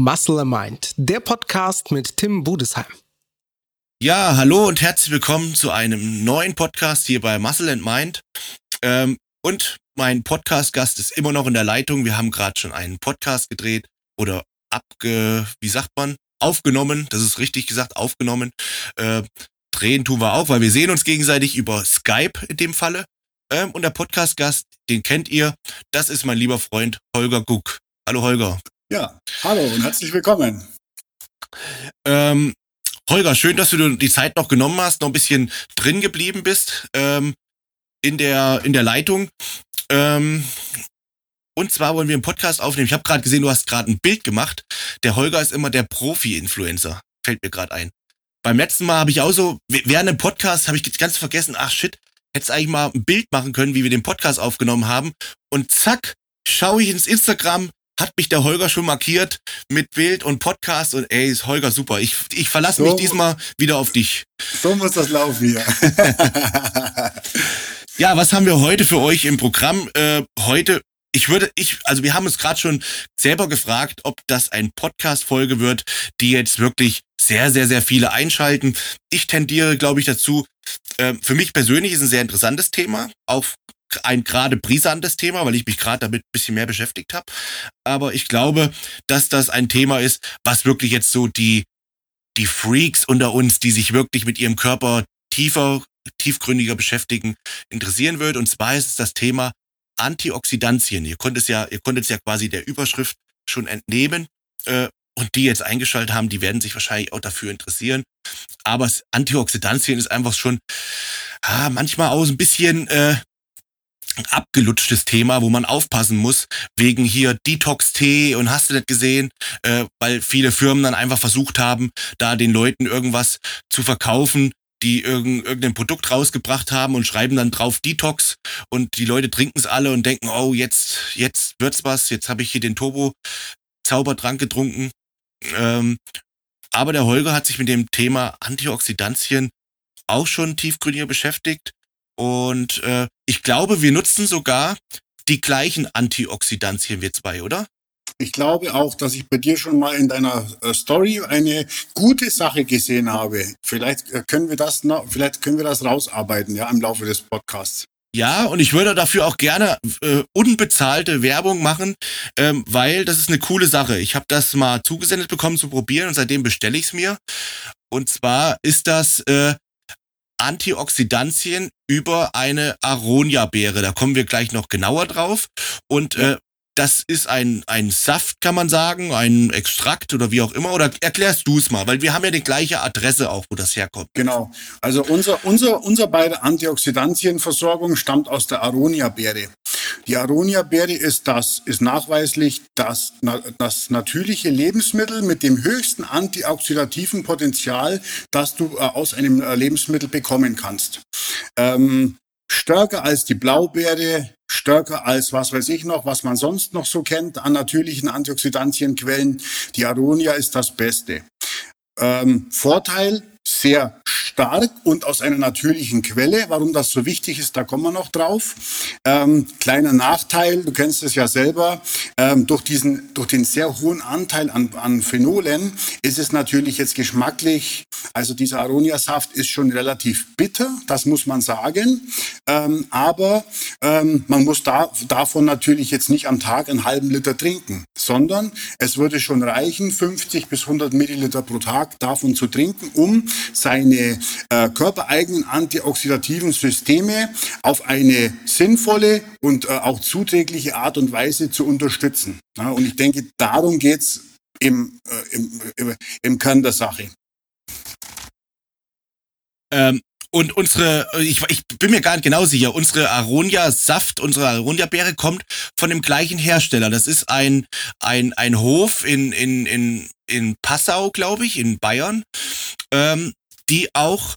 Muscle Mind, der Podcast mit Tim Budesheim. Ja, hallo und herzlich willkommen zu einem neuen Podcast hier bei Muscle and Mind. Ähm, und mein Podcast-Gast ist immer noch in der Leitung. Wir haben gerade schon einen Podcast gedreht oder abge, wie sagt man, aufgenommen. Das ist richtig gesagt, aufgenommen. Äh, drehen tun wir auch, weil wir sehen uns gegenseitig über Skype in dem Falle. Ähm, und der Podcast-Gast, den kennt ihr, das ist mein lieber Freund Holger Guck. Hallo Holger. Ja, hallo und herzlich willkommen. Ähm, Holger, schön, dass du die Zeit noch genommen hast, noch ein bisschen drin geblieben bist ähm, in der in der Leitung. Ähm, und zwar wollen wir einen Podcast aufnehmen. Ich habe gerade gesehen, du hast gerade ein Bild gemacht. Der Holger ist immer der Profi-Influencer. Fällt mir gerade ein. Beim letzten Mal habe ich auch so, während dem Podcast habe ich ganz vergessen, ach shit, hättest eigentlich mal ein Bild machen können, wie wir den Podcast aufgenommen haben. Und zack, schaue ich ins Instagram, hat mich der Holger schon markiert mit Bild und Podcast und ey, ist Holger super. Ich, ich verlasse so, mich diesmal wieder auf dich. So muss das laufen hier. ja, was haben wir heute für euch im Programm? Äh, heute, ich würde, ich, also wir haben uns gerade schon selber gefragt, ob das ein Podcast-Folge wird, die jetzt wirklich sehr, sehr, sehr viele einschalten. Ich tendiere, glaube ich, dazu. Äh, für mich persönlich ist ein sehr interessantes Thema, auch ein gerade brisantes Thema, weil ich mich gerade damit ein bisschen mehr beschäftigt habe. Aber ich glaube, dass das ein Thema ist, was wirklich jetzt so die, die Freaks unter uns, die sich wirklich mit ihrem Körper tiefer, tiefgründiger beschäftigen, interessieren wird. Und zwar ist es das Thema Antioxidantien. Ihr konntet es ja, ihr konntet es ja quasi der Überschrift schon entnehmen. Äh, und die jetzt eingeschaltet haben, die werden sich wahrscheinlich auch dafür interessieren. Aber Antioxidantien ist einfach schon ah, manchmal auch so ein bisschen äh, abgelutschtes Thema, wo man aufpassen muss, wegen hier Detox-Tee und hast du das gesehen, äh, weil viele Firmen dann einfach versucht haben, da den Leuten irgendwas zu verkaufen, die irgend, irgendein Produkt rausgebracht haben und schreiben dann drauf Detox und die Leute trinken es alle und denken, oh, jetzt, jetzt wird's was, jetzt habe ich hier den Turbo-Zaubertrank getrunken. Ähm, aber der Holger hat sich mit dem Thema Antioxidantien auch schon tiefgründiger beschäftigt und äh, ich glaube, wir nutzen sogar die gleichen Antioxidantien wir zwei, oder? Ich glaube auch, dass ich bei dir schon mal in deiner äh, Story eine gute Sache gesehen habe. Vielleicht äh, können wir das noch, vielleicht können wir das rausarbeiten, ja, im Laufe des Podcasts. Ja, und ich würde dafür auch gerne äh, unbezahlte Werbung machen, ähm, weil das ist eine coole Sache. Ich habe das mal zugesendet bekommen zu probieren und seitdem bestelle ich es mir. Und zwar ist das äh, Antioxidantien über eine Aronia-Beere. Da kommen wir gleich noch genauer drauf. Und äh, das ist ein, ein Saft, kann man sagen, ein Extrakt oder wie auch immer. Oder erklärst du es mal, weil wir haben ja die gleiche Adresse auch, wo das herkommt. Genau. Also unser, unser, unser beide Antioxidantienversorgung stammt aus der Aronia-Beere. Die Aronia-Beere ist das, ist nachweislich das, das natürliche Lebensmittel mit dem höchsten antioxidativen Potenzial, das du äh, aus einem äh, Lebensmittel bekommen kannst. Ähm, stärker als die Blaubeere, stärker als was weiß ich noch, was man sonst noch so kennt an natürlichen Antioxidantienquellen. Die Aronia ist das Beste. Ähm, Vorteil, sehr stark und aus einer natürlichen Quelle. Warum das so wichtig ist, da kommen wir noch drauf. Ähm, kleiner Nachteil, du kennst es ja selber, ähm, durch, diesen, durch den sehr hohen Anteil an, an Phenolen ist es natürlich jetzt geschmacklich, also dieser Aronia-Saft ist schon relativ bitter, das muss man sagen. Ähm, aber ähm, man muss da, davon natürlich jetzt nicht am Tag einen halben Liter trinken, sondern es würde schon reichen, 50 bis 100 Milliliter pro Tag davon zu trinken, um seine äh, körpereigenen antioxidativen Systeme auf eine sinnvolle und äh, auch zuträgliche Art und Weise zu unterstützen. Ja, und ich denke, darum geht's im, äh, im, im, im Kern der Sache. Ähm, und unsere, ich, ich bin mir gar nicht genau sicher, unsere Aronia-Saft, unsere Aronia-Beere kommt von dem gleichen Hersteller. Das ist ein, ein, ein Hof in, in, in, in Passau, glaube ich, in Bayern, ähm, die auch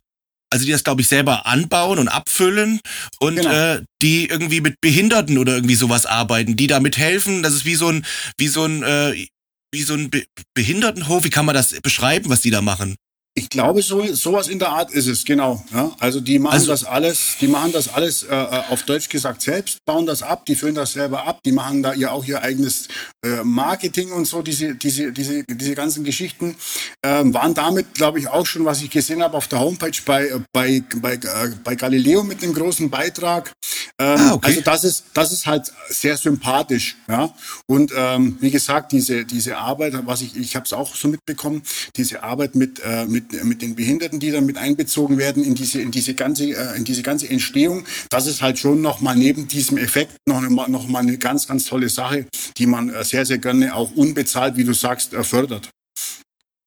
also die das, glaube ich, selber anbauen und abfüllen und genau. äh, die irgendwie mit Behinderten oder irgendwie sowas arbeiten, die damit helfen. Das ist wie so ein, wie so ein, äh, wie so ein Be Behindertenhof. Wie kann man das beschreiben, was die da machen? Ich glaube, so sowas in der Art ist es, genau. Ja, also die machen also, das alles, die machen das alles äh, äh, auf Deutsch gesagt selbst, bauen das ab, die füllen das selber ab, die machen da ja auch ihr eigenes äh, Marketing und so, diese, diese, diese, diese ganzen Geschichten. Ähm, waren damit, glaube ich, auch schon, was ich gesehen habe auf der Homepage bei, bei, bei, äh, bei Galileo mit einem großen Beitrag. Ähm, ah, okay. Also das ist, das ist halt sehr sympathisch. Ja? Und ähm, wie gesagt, diese, diese Arbeit, was ich, ich habe es auch so mitbekommen, diese Arbeit mit, äh, mit mit, mit den Behinderten, die dann mit einbezogen werden in diese, in diese ganze, äh, in diese ganze Entstehung. Das ist halt schon nochmal neben diesem Effekt noch, noch mal eine ganz, ganz tolle Sache, die man äh, sehr, sehr gerne auch unbezahlt, wie du sagst, äh, fördert.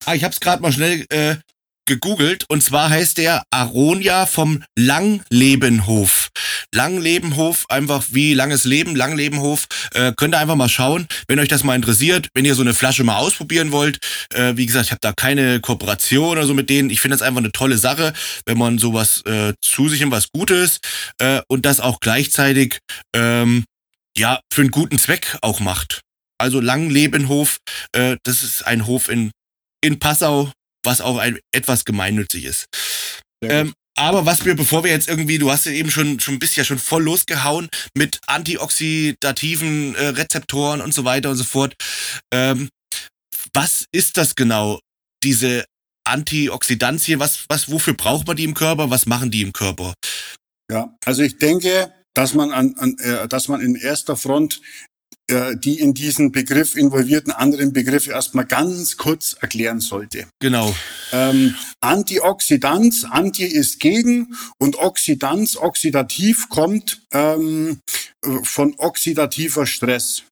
Ah, ich habe es gerade mal schnell äh, gegoogelt und zwar heißt der Aronia vom Langlebenhof. Langlebenhof, einfach wie langes Leben, Langlebenhof. Äh, könnt ihr einfach mal schauen, wenn euch das mal interessiert, wenn ihr so eine Flasche mal ausprobieren wollt. Äh, wie gesagt, ich habe da keine Kooperation oder so mit denen. Ich finde das einfach eine tolle Sache, wenn man sowas äh, zu sich und was Gutes äh, und das auch gleichzeitig ähm, ja für einen guten Zweck auch macht. Also Langlebenhof, äh, das ist ein Hof in in Passau, was auch ein, etwas gemeinnützig ist. Ähm, aber was wir, bevor wir jetzt irgendwie, du hast ja eben schon, schon bist ja schon voll losgehauen mit antioxidativen äh, Rezeptoren und so weiter und so fort. Ähm, was ist das genau? Diese Antioxidantien, was, was, wofür braucht man die im Körper? Was machen die im Körper? Ja, also ich denke, dass man an, an äh, dass man in erster Front die in diesen Begriff involvierten anderen Begriffe erstmal ganz kurz erklären sollte. Genau. Ähm, Antioxidanz, Anti ist gegen und Oxidanz, oxidativ kommt ähm, von oxidativer Stress.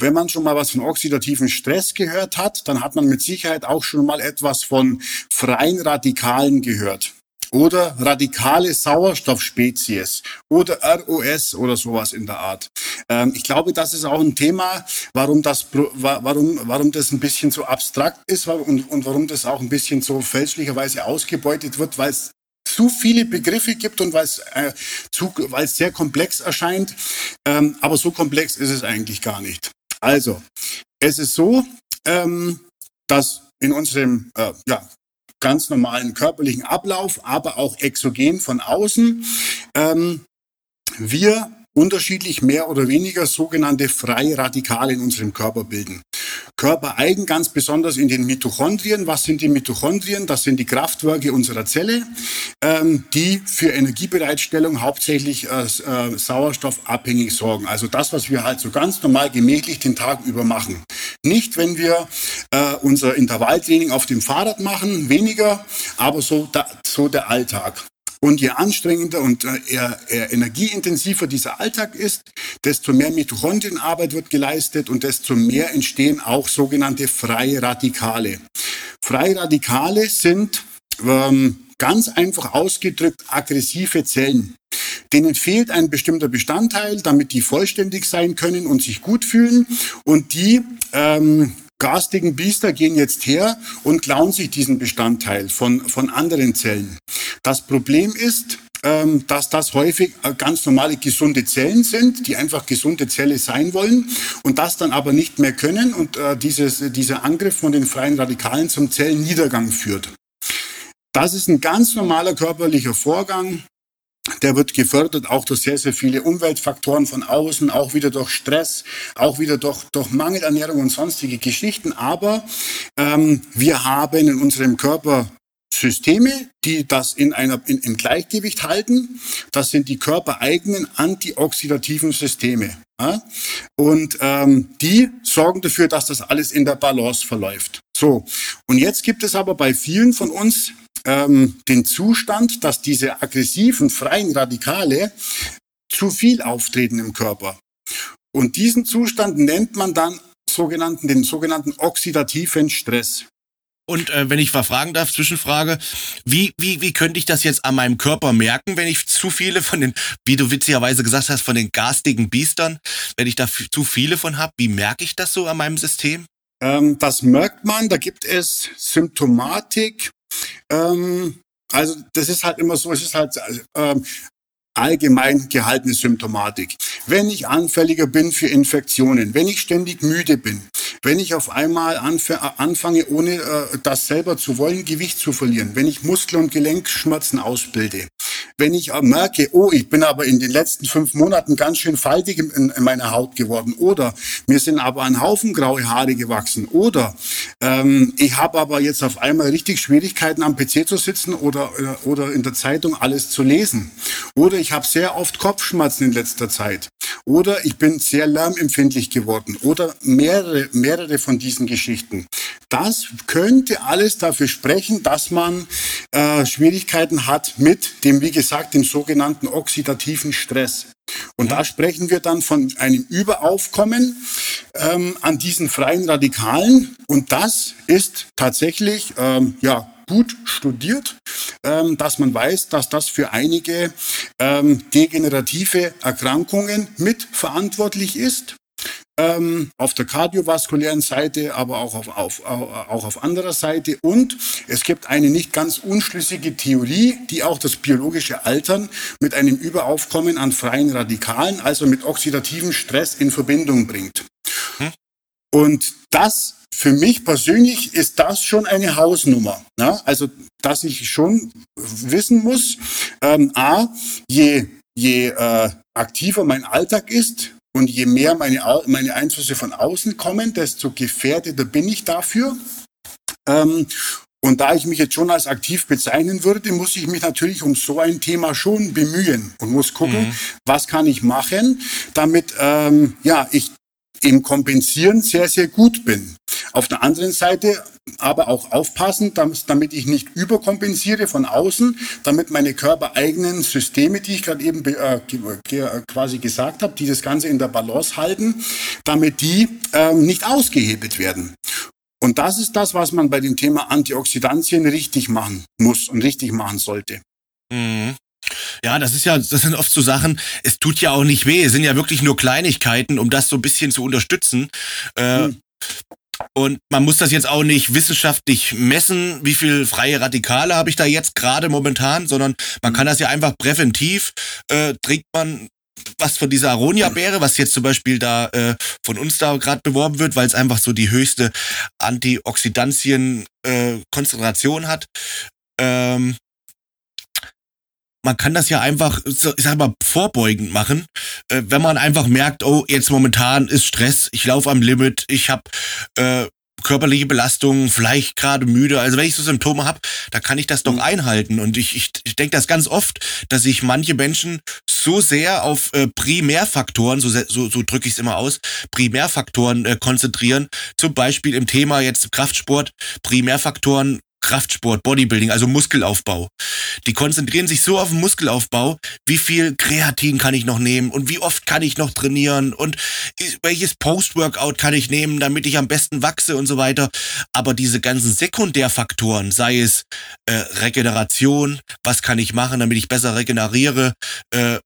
Wenn man schon mal was von oxidativen Stress gehört hat, dann hat man mit Sicherheit auch schon mal etwas von freien Radikalen gehört oder radikale Sauerstoffspezies oder ROS oder sowas in der Art. Ähm, ich glaube, das ist auch ein Thema, warum das, warum, warum das ein bisschen so abstrakt ist und, und warum das auch ein bisschen so fälschlicherweise ausgebeutet wird, weil es zu viele Begriffe gibt und weil es äh, sehr komplex erscheint. Ähm, aber so komplex ist es eigentlich gar nicht. Also, es ist so, ähm, dass in unserem äh, ja, ganz normalen körperlichen Ablauf, aber auch exogen von außen, ähm, wir unterschiedlich mehr oder weniger sogenannte freie Radikale in unserem Körper bilden. Körpereigen ganz besonders in den Mitochondrien. Was sind die Mitochondrien? Das sind die Kraftwerke unserer Zelle, ähm, die für Energiebereitstellung hauptsächlich äh, äh, sauerstoffabhängig sorgen. Also das, was wir halt so ganz normal gemächlich den Tag über machen. Nicht, wenn wir äh, unser Intervalltraining auf dem Fahrrad machen, weniger, aber so, da, so der Alltag. Und je anstrengender und äh, eher, eher energieintensiver dieser Alltag ist, desto mehr Mitochondrienarbeit wird geleistet und desto mehr entstehen auch sogenannte freie Radikale. Freie Radikale sind ähm, ganz einfach ausgedrückt aggressive Zellen. Denen fehlt ein bestimmter Bestandteil, damit die vollständig sein können und sich gut fühlen. Und die ähm, garstigen Biester gehen jetzt her und klauen sich diesen Bestandteil von, von anderen Zellen. Das Problem ist, ähm, dass das häufig äh, ganz normale gesunde Zellen sind, die einfach gesunde Zelle sein wollen und das dann aber nicht mehr können und äh, dieses, dieser Angriff von den freien Radikalen zum Zellenniedergang führt. Das ist ein ganz normaler körperlicher Vorgang, der wird gefördert auch durch sehr, sehr viele Umweltfaktoren von außen, auch wieder durch Stress, auch wieder durch, durch Mangelernährung und sonstige Geschichten. Aber ähm, wir haben in unserem Körper Systeme, die das in einer in, im Gleichgewicht halten. Das sind die körpereigenen antioxidativen Systeme. Ja? Und ähm, die sorgen dafür, dass das alles in der Balance verläuft. So, und jetzt gibt es aber bei vielen von uns ähm, den Zustand, dass diese aggressiven freien Radikale zu viel auftreten im Körper. Und diesen Zustand nennt man dann sogenannten, den sogenannten oxidativen Stress. Und äh, wenn ich mal fragen darf, Zwischenfrage, wie, wie, wie könnte ich das jetzt an meinem Körper merken, wenn ich zu viele von den, wie du witzigerweise gesagt hast, von den garstigen Biestern, wenn ich da zu viele von habe, wie merke ich das so an meinem System? Ähm, das merkt man, da gibt es Symptomatik, ähm, also das ist halt immer so, es ist halt ähm, allgemein gehaltene Symptomatik. Wenn ich anfälliger bin für Infektionen, wenn ich ständig müde bin, wenn ich auf einmal anfange, ohne äh, das selber zu wollen, Gewicht zu verlieren, wenn ich Muskel- und Gelenkschmerzen ausbilde, wenn ich merke, oh, ich bin aber in den letzten fünf Monaten ganz schön faltig in, in meiner Haut geworden oder mir sind aber ein Haufen graue Haare gewachsen oder ähm, ich habe aber jetzt auf einmal richtig Schwierigkeiten am PC zu sitzen oder, äh, oder in der Zeitung alles zu lesen oder ich habe sehr oft Kopfschmerzen in letzter Zeit oder ich bin sehr lärmempfindlich geworden oder mehrere, mehrere von diesen Geschichten. Das könnte alles dafür sprechen, dass man äh, Schwierigkeiten hat mit dem, wie gesagt, dem sogenannten oxidativen Stress. Und da sprechen wir dann von einem Überaufkommen ähm, an diesen freien Radikalen. Und das ist tatsächlich ähm, ja gut studiert, ähm, dass man weiß, dass das für einige ähm, degenerative Erkrankungen mitverantwortlich ist ähm, auf der kardiovaskulären Seite, aber auch auf, auf, auch auf anderer Seite. Und es gibt eine nicht ganz unschlüssige Theorie, die auch das biologische Altern mit einem Überaufkommen an freien Radikalen, also mit oxidativem Stress in Verbindung bringt. Hm? Und das für mich persönlich ist das schon eine Hausnummer. Ja? Also, dass ich schon wissen muss, ähm, a, je, je äh, aktiver mein Alltag ist, und je mehr meine, meine Einflüsse von außen kommen, desto gefährdeter bin ich dafür. Ähm, und da ich mich jetzt schon als aktiv bezeichnen würde, muss ich mich natürlich um so ein Thema schon bemühen und muss gucken, mhm. was kann ich machen, damit ähm, ja ich im Kompensieren sehr, sehr gut bin. Auf der anderen Seite aber auch aufpassen, damit ich nicht überkompensiere von außen, damit meine körpereigenen Systeme, die ich gerade eben äh, quasi gesagt habe, die das Ganze in der Balance halten, damit die ähm, nicht ausgehebelt werden. Und das ist das, was man bei dem Thema Antioxidantien richtig machen muss und richtig machen sollte. Mhm. Ja, das ist ja, das sind oft so Sachen, es tut ja auch nicht weh, es sind ja wirklich nur Kleinigkeiten, um das so ein bisschen zu unterstützen. Äh, hm. Und man muss das jetzt auch nicht wissenschaftlich messen, wie viel freie Radikale habe ich da jetzt gerade momentan, sondern man kann das ja einfach präventiv, äh, trinkt man was von dieser Aronia-Beere, was jetzt zum Beispiel da äh, von uns da gerade beworben wird, weil es einfach so die höchste Antioxidantien-Konzentration äh, hat. Ähm, man kann das ja einfach, ich sag mal, vorbeugend machen, äh, wenn man einfach merkt, oh, jetzt momentan ist Stress, ich laufe am Limit, ich habe äh, körperliche Belastungen, vielleicht gerade müde. Also wenn ich so Symptome habe, da kann ich das doch mhm. einhalten. Und ich, ich, ich denke das ganz oft, dass sich manche Menschen so sehr auf äh, Primärfaktoren, so, so, so drücke ich es immer aus, Primärfaktoren äh, konzentrieren. Zum Beispiel im Thema jetzt Kraftsport, Primärfaktoren Kraftsport, Bodybuilding, also Muskelaufbau. Die konzentrieren sich so auf den Muskelaufbau, wie viel Kreatin kann ich noch nehmen und wie oft kann ich noch trainieren und welches Post-Workout kann ich nehmen, damit ich am besten wachse und so weiter. Aber diese ganzen Sekundärfaktoren, sei es äh, Regeneration, was kann ich machen, damit ich besser regeneriere, äh,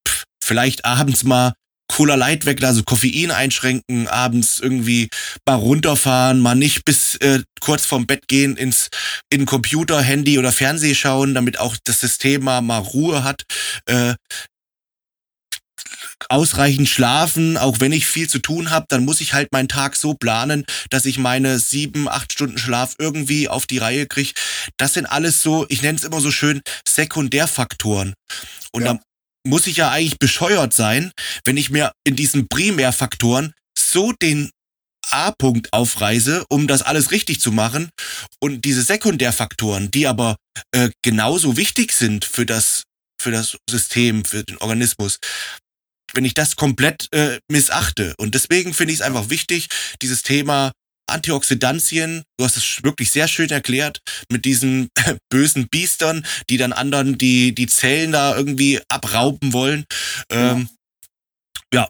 vielleicht abends mal Cola Light weg, also Koffein einschränken, abends irgendwie mal runterfahren, mal nicht bis äh, kurz vorm Bett gehen ins in Computer, Handy oder Fernseh schauen, damit auch das System mal, mal Ruhe hat. Äh, ausreichend schlafen, auch wenn ich viel zu tun habe, dann muss ich halt meinen Tag so planen, dass ich meine sieben, acht Stunden Schlaf irgendwie auf die Reihe kriege. Das sind alles so, ich nenne es immer so schön, Sekundärfaktoren. Und ja. da muss ich ja eigentlich bescheuert sein, wenn ich mir in diesen Primärfaktoren so den A-Punkt aufreise, um das alles richtig zu machen. Und diese Sekundärfaktoren, die aber äh, genauso wichtig sind für das, für das System, für den Organismus, wenn ich das komplett äh, missachte. Und deswegen finde ich es einfach wichtig, dieses Thema Antioxidantien, du hast es wirklich sehr schön erklärt, mit diesen bösen Biestern, die dann anderen die, die Zellen da irgendwie abrauben wollen. Ähm, ja.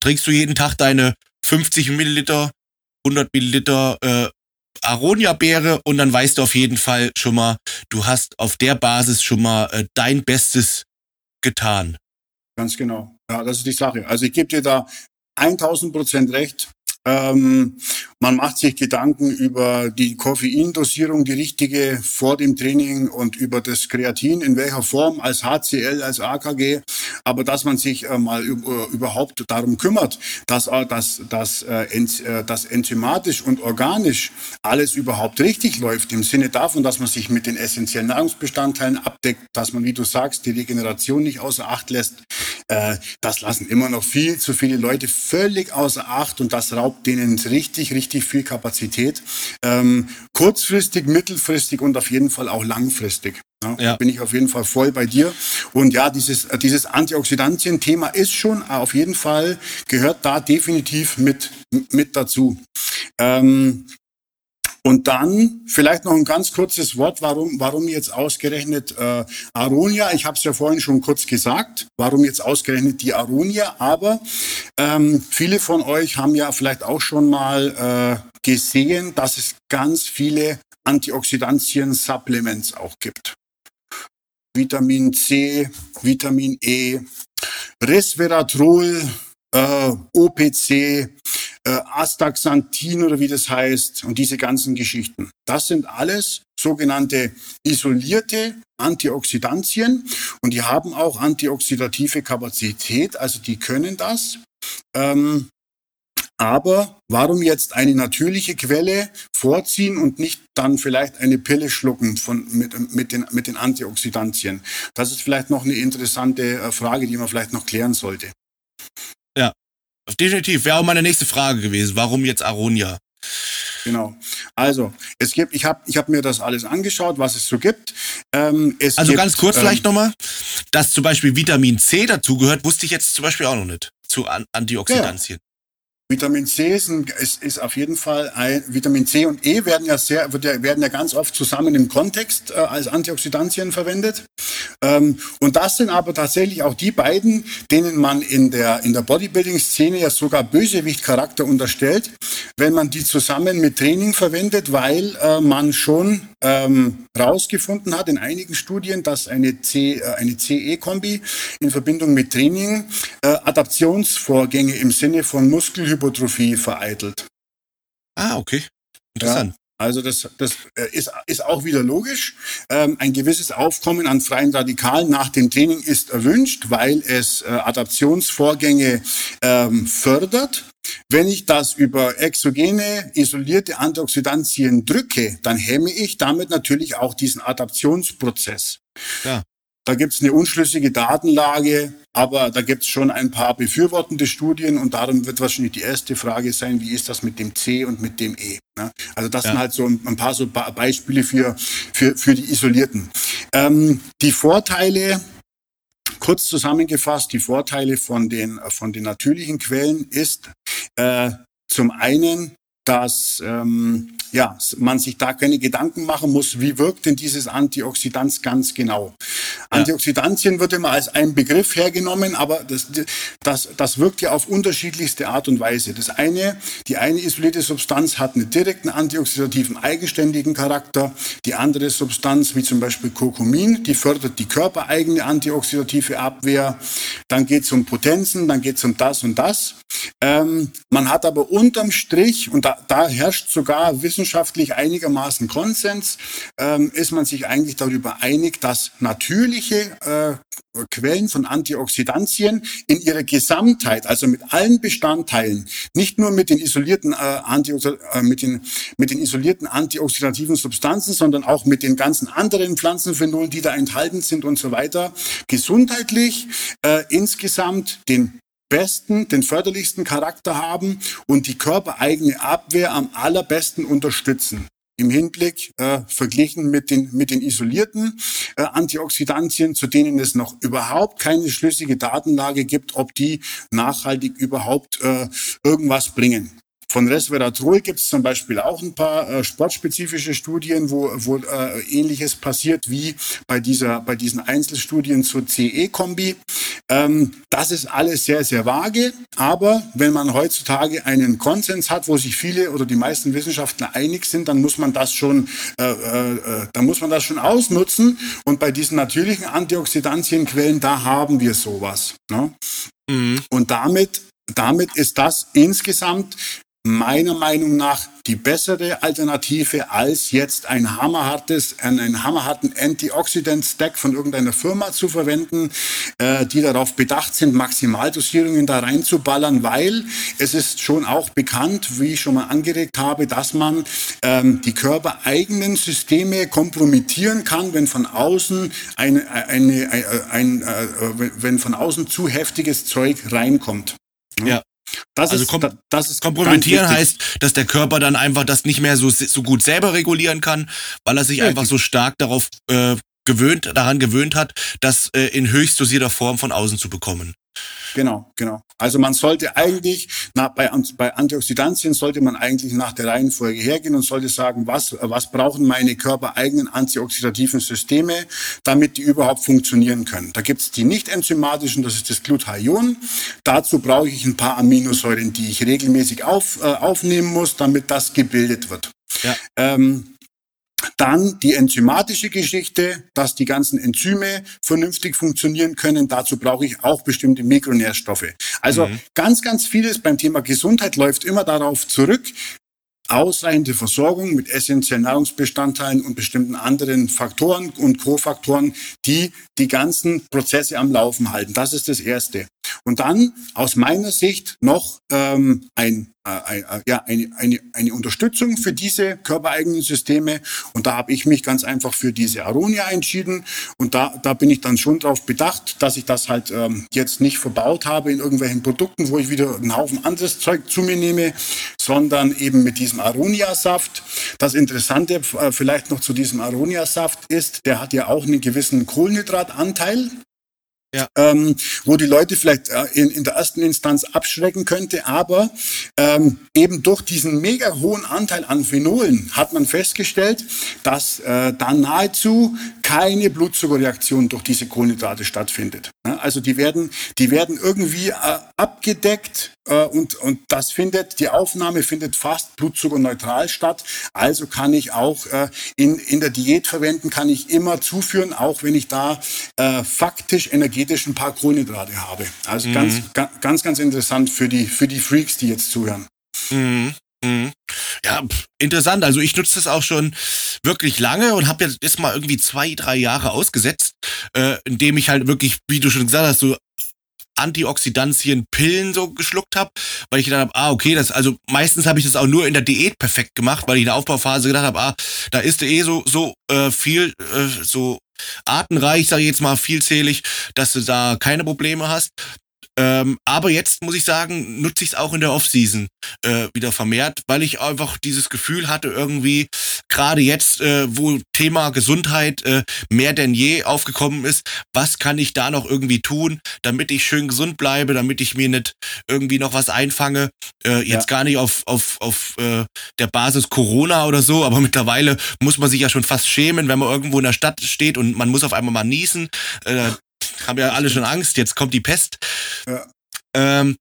Trinkst du jeden Tag deine 50 Milliliter, 100 Milliliter äh, Aronia-Beere und dann weißt du auf jeden Fall schon mal, du hast auf der Basis schon mal äh, dein Bestes getan. Ganz genau. Ja, das ist die Sache. Also ich gebe dir da 1000 Prozent recht. Ähm, man macht sich Gedanken über die Koffeindosierung, die richtige vor dem Training und über das Kreatin, in welcher Form, als HCl, als AKG. Aber dass man sich äh, mal überhaupt darum kümmert, dass, äh, dass, dass, äh, äh, dass enzymatisch und organisch alles überhaupt richtig läuft, im Sinne davon, dass man sich mit den essentiellen Nahrungsbestandteilen abdeckt, dass man, wie du sagst, die Regeneration nicht außer Acht lässt, äh, das lassen immer noch viel zu viele Leute völlig außer Acht und das raubt denen richtig, richtig viel Kapazität. Ähm, kurzfristig, mittelfristig und auf jeden Fall auch langfristig. Ja, ja. Bin ich auf jeden Fall voll bei dir. Und ja, dieses, dieses Antioxidantien-Thema ist schon auf jeden Fall, gehört da definitiv mit, mit dazu. Ähm, und dann vielleicht noch ein ganz kurzes Wort, warum, warum jetzt ausgerechnet äh, Aronia. Ich habe es ja vorhin schon kurz gesagt, warum jetzt ausgerechnet die Aronia. Aber ähm, viele von euch haben ja vielleicht auch schon mal äh, gesehen, dass es ganz viele Antioxidantien-Supplements auch gibt. Vitamin C, Vitamin E, Resveratrol, äh, OPC, äh, Astaxanthin oder wie das heißt und diese ganzen Geschichten. Das sind alles sogenannte isolierte Antioxidantien und die haben auch antioxidative Kapazität, also die können das. Ähm, aber warum jetzt eine natürliche Quelle vorziehen und nicht dann vielleicht eine Pille schlucken von, mit, mit, den, mit den Antioxidantien? Das ist vielleicht noch eine interessante äh, Frage, die man vielleicht noch klären sollte. Definitiv, wäre auch meine nächste Frage gewesen. Warum jetzt Aronia? Genau. Also, es gibt, ich habe ich hab mir das alles angeschaut, was es so gibt. Ähm, es also gibt, ganz kurz ähm, vielleicht nochmal, dass zum Beispiel Vitamin C dazugehört, wusste ich jetzt zum Beispiel auch noch nicht. Zu Antioxidantien. Vitamin C ist, ein, ist, ist auf jeden Fall ein, Vitamin C und E werden ja sehr werden ja ganz oft zusammen im Kontext äh, als Antioxidantien verwendet. Ähm, und das sind aber tatsächlich auch die beiden, denen man in der in der Bodybuilding-Szene ja sogar Bösewicht-Charakter unterstellt, wenn man die zusammen mit Training verwendet, weil äh, man schon ähm, hat in einigen Studien, dass eine C äh, eine CE-Kombi in Verbindung mit Training äh, Adaptionsvorgänge im Sinne von Muskel Hypertrophie vereitelt. Ah, okay. Interessant. Ja, also das, das äh, ist, ist auch wieder logisch. Ähm, ein gewisses Aufkommen an freien Radikalen nach dem Training ist erwünscht, weil es äh, Adaptionsvorgänge ähm, fördert. Wenn ich das über exogene, isolierte Antioxidantien drücke, dann hemme ich damit natürlich auch diesen Adaptionsprozess. Ja. Da gibt es eine unschlüssige Datenlage, aber da gibt es schon ein paar befürwortende Studien und darum wird wahrscheinlich die erste Frage sein, wie ist das mit dem C und mit dem E? Ne? Also das ja. sind halt so ein, paar so Beispiele für, für, für die Isolierten. Ähm, die Vorteile, kurz zusammengefasst, die Vorteile von den, von den natürlichen Quellen ist äh, zum einen, dass ähm, ja, man sich da keine Gedanken machen muss, wie wirkt denn dieses Antioxidant ganz genau. Ja. Antioxidantien wird immer als ein Begriff hergenommen, aber das, das, das wirkt ja auf unterschiedlichste Art und Weise. Das eine, die eine isolierte Substanz hat einen direkten antioxidativen eigenständigen Charakter. Die andere Substanz, wie zum Beispiel Kurkumin, die fördert die körpereigene antioxidative Abwehr. Dann geht es um Potenzen, dann geht es um das und das. Ähm, man hat aber unterm Strich, und da, da herrscht sogar wissenschaftlich einigermaßen Konsens, ähm, ist man sich eigentlich darüber einig, dass natürliche äh, Quellen von Antioxidantien in ihrer Gesamtheit, also mit allen Bestandteilen, nicht nur mit den isolierten, äh, Antioxid äh, mit den, mit den isolierten antioxidativen Substanzen, sondern auch mit den ganzen anderen Pflanzenphenolen, die da enthalten sind und so weiter, gesundheitlich äh, insgesamt den besten, den förderlichsten Charakter haben und die körpereigene Abwehr am allerbesten unterstützen. Im Hinblick äh, verglichen mit den, mit den isolierten äh, Antioxidantien, zu denen es noch überhaupt keine schlüssige Datenlage gibt, ob die nachhaltig überhaupt äh, irgendwas bringen. Von Resveratrol gibt es zum Beispiel auch ein paar äh, sportspezifische Studien, wo, wo äh, Ähnliches passiert wie bei, dieser, bei diesen Einzelstudien zur CE-Kombi. Ähm, das ist alles sehr, sehr vage, aber wenn man heutzutage einen Konsens hat, wo sich viele oder die meisten Wissenschaftler einig sind, dann muss man das schon, äh, äh, äh dann muss man das schon ausnutzen. Und bei diesen natürlichen Antioxidantienquellen, da haben wir sowas. Ne? Mhm. Und damit damit ist das insgesamt meiner Meinung nach die bessere Alternative als jetzt ein hammerhartes, einen hammerharten Antioxidant-Stack von irgendeiner Firma zu verwenden, äh, die darauf bedacht sind, Maximaldosierungen da reinzuballern, weil es ist schon auch bekannt, wie ich schon mal angeregt habe, dass man ähm, die körpereigenen Systeme kompromittieren kann, wenn von außen eine, eine, eine, ein, äh, wenn von außen zu heftiges Zeug reinkommt. Ja. Das also ist, kom da- das ist kompromittieren heißt, dass der Körper dann einfach das nicht mehr so, so gut selber regulieren kann, weil er sich Richtig. einfach so stark darauf äh, gewöhnt, daran gewöhnt hat, das äh, in höchst dosierter Form von außen zu bekommen. Genau, genau. Also man sollte eigentlich, na, bei, bei Antioxidantien sollte man eigentlich nach der Reihenfolge hergehen und sollte sagen, was, was brauchen meine körpereigenen antioxidativen Systeme, damit die überhaupt funktionieren können. Da gibt's die nicht enzymatischen, das ist das Glutathion. Dazu brauche ich ein paar Aminosäuren, die ich regelmäßig auf, äh, aufnehmen muss, damit das gebildet wird. Ja. Ähm, dann die enzymatische Geschichte, dass die ganzen Enzyme vernünftig funktionieren können. Dazu brauche ich auch bestimmte Mikronährstoffe. Also ganz, ganz vieles beim Thema Gesundheit läuft immer darauf zurück, ausreichende Versorgung mit essentiellen Nahrungsbestandteilen und bestimmten anderen Faktoren und Kofaktoren, die die ganzen Prozesse am Laufen halten. Das ist das Erste. Und dann aus meiner Sicht noch ähm, ein, ein, äh, ja, eine, eine, eine Unterstützung für diese körpereigenen Systeme. Und da habe ich mich ganz einfach für diese Aronia entschieden. Und da, da bin ich dann schon darauf bedacht, dass ich das halt ähm, jetzt nicht verbaut habe in irgendwelchen Produkten, wo ich wieder einen Haufen anderes Zeug zu mir nehme, sondern eben mit diesem Aronia-Saft. Das Interessante äh, vielleicht noch zu diesem Aronia-Saft ist, der hat ja auch einen gewissen Kohlenhydratanteil ähm, wo die Leute vielleicht äh, in, in der ersten Instanz abschrecken könnte. Aber ähm, eben durch diesen mega hohen Anteil an Phenolen hat man festgestellt, dass äh, da nahezu keine Blutzuckerreaktion durch diese Kohlenhydrate stattfindet. Also die werden, die werden irgendwie äh, abgedeckt äh, und, und das findet, die Aufnahme findet fast blutzuckerneutral statt. Also kann ich auch äh, in, in der Diät verwenden, kann ich immer zuführen, auch wenn ich da faktisch energetisch ein paar Kohlenhydrate habe. Also ganz, ga, ganz, ganz interessant für die, für die Freaks, die jetzt zuhören. Mhm. Mhm. Ja, interessant. Also ich nutze das auch schon wirklich lange und habe jetzt erst mal irgendwie zwei, drei Jahre ausgesetzt, äh, indem ich halt wirklich, wie du schon gesagt hast, so Antioxidantien, Pillen so geschluckt habe, weil ich gedacht habe, ah, okay, das, also meistens habe ich das auch nur in der Diät perfekt gemacht, weil ich in der Aufbauphase gedacht habe, ah, da ist eh so, so äh, viel, äh, so artenreich, sage ich jetzt mal, vielzählig, dass du da keine Probleme hast. Ähm, aber jetzt muss ich sagen, nutze ich es auch in der Off-Season äh, wieder vermehrt, weil ich einfach dieses Gefühl hatte, irgendwie, gerade jetzt, äh, wo Thema Gesundheit äh, mehr denn je aufgekommen ist, was kann ich da noch irgendwie tun, damit ich schön gesund bleibe, damit ich mir nicht irgendwie noch was einfange. Äh, jetzt Ja. gar nicht auf, auf, auf äh, der Basis Corona oder so, aber mittlerweile muss man sich ja schon fast schämen, wenn man irgendwo in der Stadt steht und man muss auf einmal mal niesen. Äh, haben ja alle schon Angst, jetzt kommt die Pest. Ja. Ähm,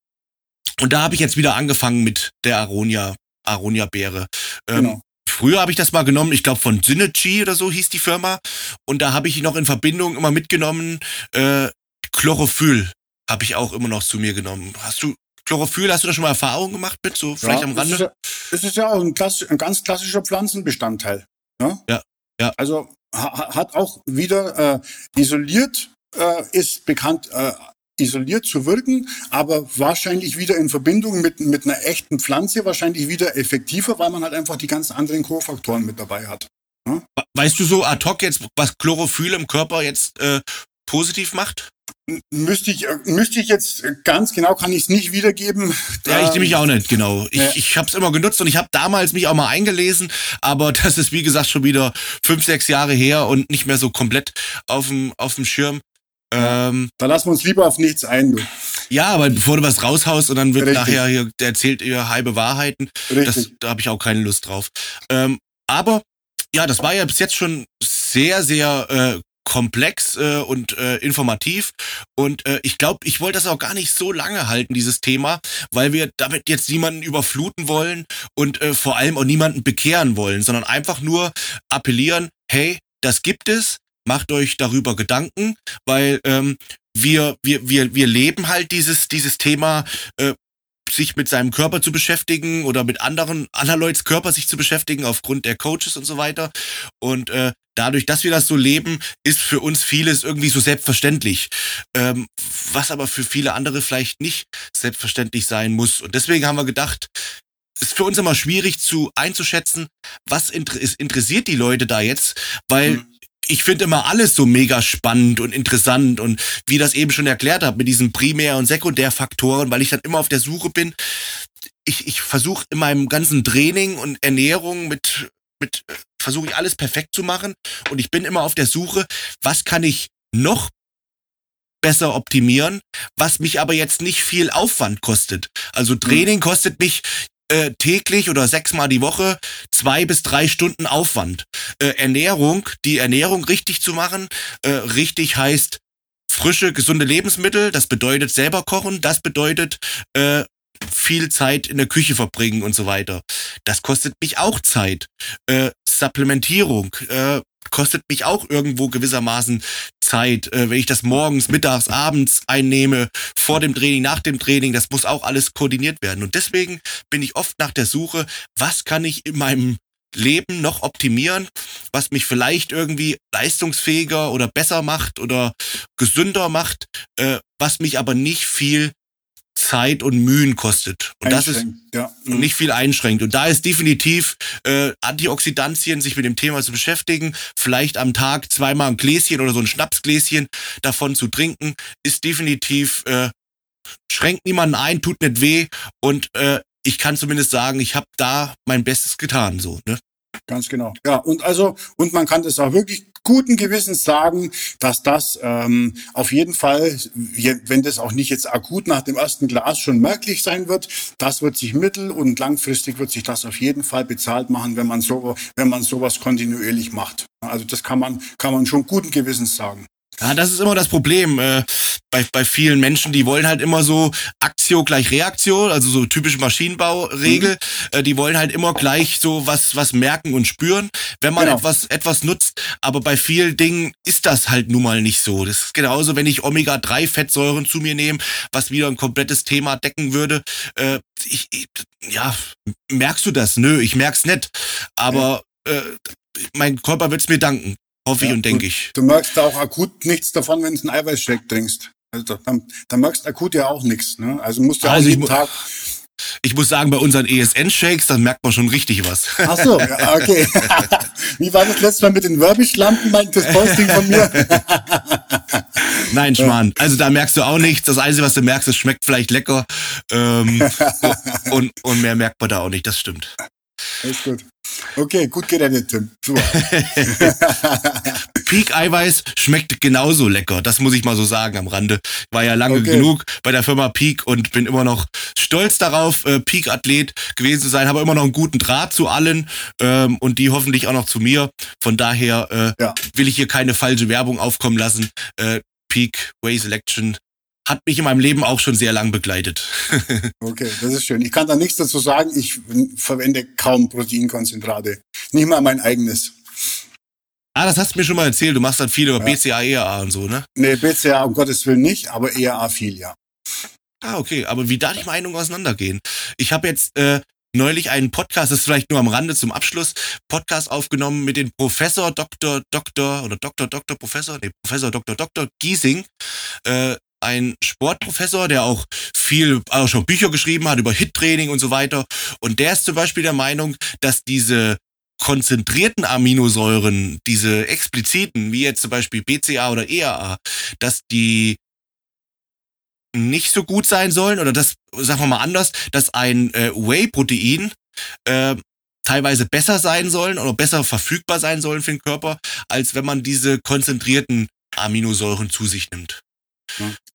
und da habe ich jetzt wieder angefangen mit der Aronia, Aronia-Beere. Ähm, Genau. Früher habe ich das mal genommen, ich glaube von Synergy oder so hieß die Firma. Und da habe ich noch in Verbindung immer mitgenommen, äh, Chlorophyll habe ich auch immer noch zu mir genommen. Hast du Chlorophyll, hast du da schon mal Erfahrung gemacht mit? So vielleicht am das ist Rande? ja, das ist ja auch ein, klassisch, ein ganz klassischer Pflanzenbestandteil. Ne? Ja, ja. Also ha, hat auch wieder äh, isoliert, äh, ist bekannt, äh, isoliert zu wirken, aber wahrscheinlich wieder in Verbindung mit, mit einer echten Pflanze wahrscheinlich wieder effektiver, weil man halt einfach die ganzen anderen Kofaktoren mit dabei hat. We- Weißt du so ad hoc jetzt, was Chlorophyll im Körper jetzt äh, positiv macht? Müsste ich, äh, müsste ich jetzt äh, ganz genau, kann ich es nicht wiedergeben. Ja, ich Ähm, nämlich auch nicht, genau. Ich, Ja. ich habe es immer genutzt und ich habe damals mich auch mal eingelesen, aber das ist wie gesagt schon wieder fünf, sechs Jahre her und nicht mehr so komplett auf dem auf dem Schirm. Ähm, Da lassen wir uns lieber auf nichts ein, du. ja, aber bevor du was raushaust und dann wird Richtig. nachher hier erzählt ihr halbe Wahrheiten, das, Richtig. da habe ich auch keine Lust drauf. Ähm, aber ja, das war ja bis jetzt schon sehr, sehr äh, komplex äh, und äh, informativ. Und äh, ich glaube, ich wollte das auch gar nicht so lange halten, dieses Thema, weil wir damit jetzt niemanden überfluten wollen und äh, vor allem auch niemanden bekehren wollen, sondern einfach nur appellieren, hey, das gibt es, macht euch darüber Gedanken, weil ähm, wir, wir, wir, wir leben halt dieses, dieses Thema äh, sich mit seinem Körper zu beschäftigen oder mit anderen, anderer Leute's Körper sich zu beschäftigen aufgrund der Coaches und so weiter. Und äh, dadurch, dass wir das so leben, ist für uns vieles irgendwie so selbstverständlich. Ähm, was aber für viele andere vielleicht nicht selbstverständlich sein muss. Und deswegen haben wir gedacht, ist für uns immer schwierig zu einzuschätzen, was inter interessiert die Leute da jetzt, weil mhm ich finde immer alles so mega spannend und interessant und wie das eben schon erklärt habe mit diesen Primär- und Sekundärfaktoren, weil ich dann immer auf der Suche bin. Ich, ich versuche in meinem ganzen Training und Ernährung mit, mit versuche ich alles perfekt zu machen und ich bin immer auf der Suche, was kann ich noch besser optimieren, was mich aber jetzt nicht viel Aufwand kostet. Also Training kostet mich äh, täglich oder sechsmal die Woche zwei bis drei Stunden Aufwand. Äh, Ernährung, die Ernährung richtig zu machen, äh, richtig heißt frische, gesunde Lebensmittel, das bedeutet selber kochen, das bedeutet äh, viel Zeit in der Küche verbringen und so weiter. Das kostet mich auch Zeit. Äh, Supplementierung, äh, kostet mich auch irgendwo gewissermaßen Zeit, äh, wenn ich das morgens, mittags, abends einnehme, vor dem Training, nach dem Training, das muss auch alles koordiniert werden. Und deswegen bin ich oft nach der Suche, was kann ich in meinem Leben noch optimieren, was mich vielleicht irgendwie leistungsfähiger oder besser macht oder gesünder macht, äh, was mich aber nicht viel Zeit und Mühen kostet. Und das ist ja. Mhm. nicht viel einschränkt. Und da ist definitiv äh, Antioxidantien, sich mit dem Thema zu beschäftigen, vielleicht am Tag zweimal ein Gläschen oder so ein Schnapsgläschen davon zu trinken, ist definitiv, äh, schränkt niemanden ein, tut nicht weh und äh, ich kann zumindest sagen, ich habe da mein Bestes getan, so. Ne? Ganz genau. Ja, und also, und man kann das auch wirklich guten Gewissens sagen, dass das ähm, auf jeden Fall, wenn das auch nicht jetzt akut nach dem ersten Glas schon merklich sein wird, das wird sich mittel- und langfristig wird sich das auf jeden Fall bezahlt machen, wenn man so, wenn man sowas kontinuierlich macht. Also das kann man, kann man schon guten Gewissens sagen. Ja, das ist immer das Problem äh, bei, bei vielen Menschen, die wollen halt immer so Aktio gleich Reaktio, also so typische Maschinenbauregel, mhm. äh, die wollen halt immer gleich so was was merken und spüren, wenn man genau. etwas etwas nutzt, aber bei vielen Dingen ist das halt nun mal nicht so. Das ist genauso, wenn ich Omega 3 Fettsäuren zu mir nehme, was wieder ein komplettes Thema decken würde. Äh, ich, ich, ja, merkst du das? Nö, ich merk's nicht, aber ja. äh, mein Körper wird's mir danken. Hoffe ja, ich und denke ich. Du merkst auch akut nichts davon, wenn du einen Eiweißshake trinkst. Also dann, dann merkst du akut ja auch nichts. Ne? Also musst du also auch jeden Tag ich muss sagen, bei unseren ESN-Shakes, dann merkt man schon richtig was. Ach so, ja, okay. Wie war das letzte Mal mit den Werbisch-Lampen, das Posting von mir? Nein, Schmarrn. Also da merkst du auch nichts. Das Einzige, was du merkst, es schmeckt vielleicht lecker. Ähm, und, und mehr merkt man da auch nicht, das stimmt. Ist gut. Okay, gut gerettet, Tim. Super. Peak-Eiweiß schmeckt genauso lecker. Das muss ich mal so sagen am Rande. War ja lange okay. genug bei der Firma Peak und bin immer noch stolz darauf, äh, Peak-Athlet gewesen zu sein. Habe immer noch einen guten Draht zu allen ähm, und die hoffentlich auch noch zu mir. Von daher äh, ja. will ich hier keine falsche Werbung aufkommen lassen. Äh, Peak Way Selection hat mich in meinem Leben auch schon sehr lang begleitet. okay, das ist schön. Ich kann da nichts dazu sagen. Ich verwende kaum Proteinkonzentrate. Nicht mal mein eigenes. Ah, das hast du mir schon mal erzählt. Du machst dann viel über ja. BCA, ERA und so, ne? Nee, BCA um Gottes Willen nicht, aber ERA viel, ja. Ah, okay. Aber wie da die Meinungen auseinandergehen? Ich habe jetzt äh, neulich einen Podcast, das ist vielleicht nur am Rande zum Abschluss, Podcast aufgenommen mit dem Professor Dr. Dr. oder Dr. Dr. Professor, nee, Professor Dr. Dr. Giesing. Äh, ein Sportprofessor, der auch viel, auch schon Bücher geschrieben hat über Hit-Training und so weiter. Und der ist zum Beispiel der Meinung, dass diese konzentrierten Aminosäuren, diese expliziten, wie jetzt zum Beispiel BCA oder EAA, dass die nicht so gut sein sollen oder das, sagen wir mal anders, dass ein äh, Whey-Protein äh, teilweise besser sein sollen oder besser verfügbar sein sollen für den Körper, als wenn man diese konzentrierten Aminosäuren zu sich nimmt.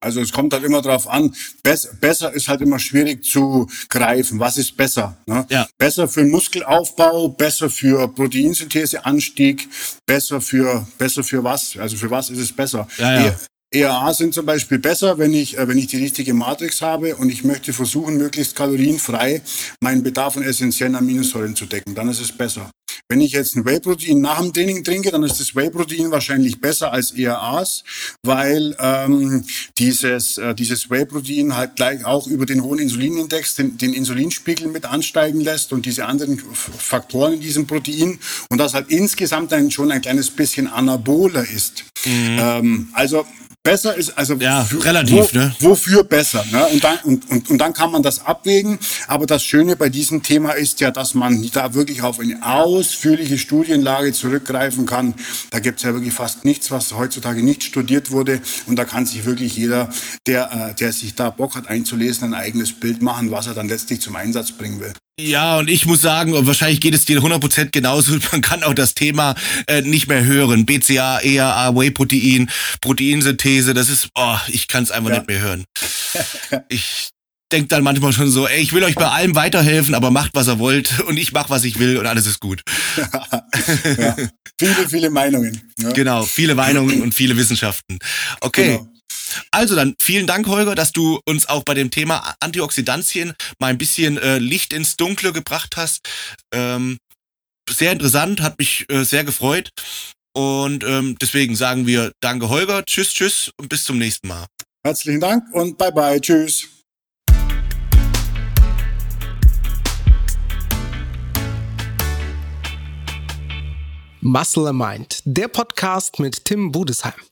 Also es kommt halt immer drauf an. Bess, besser ist halt immer schwierig zu greifen. Was ist besser? Ne? Ja. Besser für Muskelaufbau, besser für Proteinsyntheseanstieg, besser für besser für was? Also für was ist es besser? Ja, ja. ERA sind zum Beispiel besser, wenn ich, äh, wenn ich die richtige Matrix habe und ich möchte versuchen, möglichst kalorienfrei meinen Bedarf an essentiellen Aminosäuren zu decken. Dann ist es besser. Wenn ich jetzt ein Whey-Protein nach dem Training trinke, dann ist das Whey-Protein wahrscheinlich besser als ERAs, weil ähm, dieses, äh, dieses Whey-Protein halt gleich auch über den hohen Insulinindex den, den Insulinspiegel mit ansteigen lässt und diese anderen Faktoren in diesem Protein und das halt insgesamt dann schon ein kleines bisschen anaboler ist. Mhm. Ähm, also besser ist, also ja, relativ, wo, ne? wofür besser. Ne? Und, dann, und, und, und dann kann man das abwägen. Aber das Schöne bei diesem Thema ist ja, dass man da wirklich auf eine ausführliche Studienlage zurückgreifen kann. Da gibt es ja wirklich fast nichts, was heutzutage nicht studiert wurde. Und da kann sich wirklich jeder, der, äh, der sich da Bock hat einzulesen, ein eigenes Bild machen, was er dann letztlich zum Einsatz bringen will. Ja, und ich muss sagen, wahrscheinlich geht es dir 100% genauso. Man kann auch das Thema äh, nicht mehr hören. BCA, ERA, Whey-Protein, Proteinsynthese, das ist, oh, ich kann es einfach ja. nicht mehr hören. Ich denke dann manchmal schon so, ey, ich will euch bei allem weiterhelfen, aber macht, was ihr wollt und ich mach, was ich will und alles ist gut. ja. Viele, viele Meinungen. Ja. Genau, viele Meinungen und viele Wissenschaften. Okay. Genau. Also dann vielen Dank, Holger, dass du uns auch bei dem Thema Antioxidantien mal ein bisschen äh, Licht ins Dunkle gebracht hast. Ähm, sehr interessant, hat mich äh, sehr gefreut. Und ähm, deswegen sagen wir Danke, Holger. Tschüss, tschüss und bis zum nächsten Mal. Herzlichen Dank und bye bye. Tschüss. Muscle Mind, der Podcast mit Tim Budesheim.